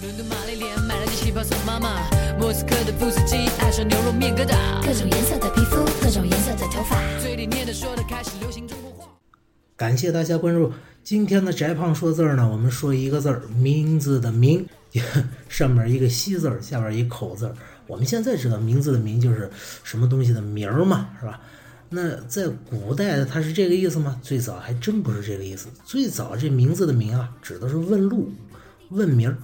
伦敦玛丽莲买了件旗袍送妈妈，莫斯科的布斯基爱上牛肉面疙瘩，各种颜色的皮肤，各种颜色的头发。嘴里念的说的开始流行中国话。感谢大家关注今天的翟胖说字儿呢，我们说一个字儿，名字的名，上面一个西字儿，下边一口字儿。我们现在知道名字的名就是什么东西的名儿嘛，是吧？那在古代它是这个意思吗？最早还真不是这个意思。最早这名字的名啊，指的是问路、问名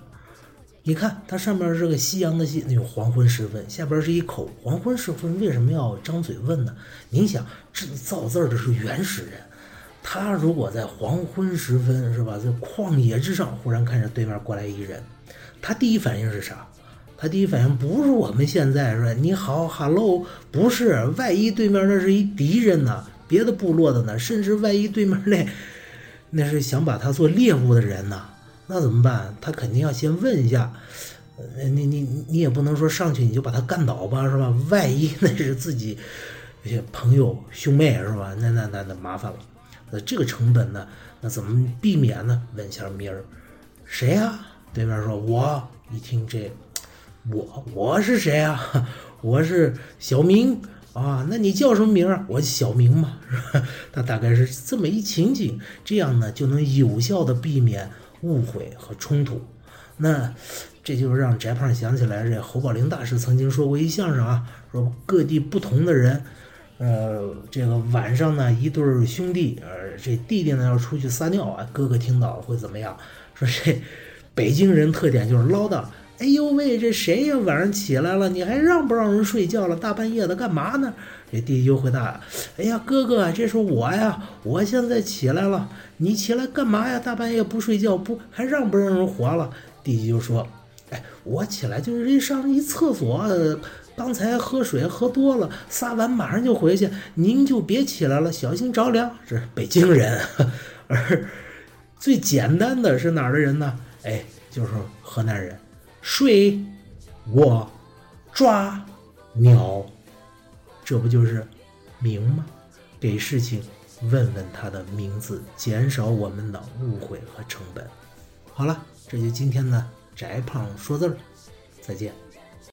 你看它上面是个夕阳的夕，那种黄昏时分，下边是一口黄昏时分，为什么要张嘴问呢？您想，这造字儿的是原始人，他如果在黄昏时分，是吧，在旷野之上，忽然看着对面过来一人，他第一反应是啥？他第一反应不是我们现在说你好，hello，不是，万一对面那是一敌人呢，别的部落的呢，甚至万一对面那那是想把他做猎物的人呢，那怎么办？他肯定要先问一下，呃，你你你也不能说上去你就把他干倒吧，是吧？万一那是自己一些朋友兄妹是吧？那那那那麻烦了，那这个成本呢？那怎么避免呢？问一下名儿，谁呀？对面说我，一听这。我我是谁啊？我是小明啊。那你叫什么名儿？我小明嘛，是吧？他大概是这么一情景，这样呢就能有效的避免误会和冲突。那这就让翟胖想起来，这侯宝林大师曾经说过一相声啊，说各地不同的人，呃，这个晚上呢一对兄弟，呃，这弟弟呢要出去撒尿啊，哥哥听到会怎么样？说这北京人特点就是唠叨。哎呦喂，这谁呀？晚上起来了，你还让不让人睡觉了？大半夜的干嘛呢？这弟弟就回答：“哎呀，哥哥，这是我呀，我现在起来了，你起来干嘛呀？大半夜不睡觉，不还让不让人活了？”弟弟就说：“哎，我起来就是上一厕所，刚才喝水喝多了，撒完马上就回去，您就别起来了，小心着凉。”这北京人，而最简单的是哪儿的人呢？哎，就是河南人。睡，我抓鸟，这不就是名吗？给事情问问他的名字，减少我们的误会和成本。好了，这就今天的宅胖说字儿，再见。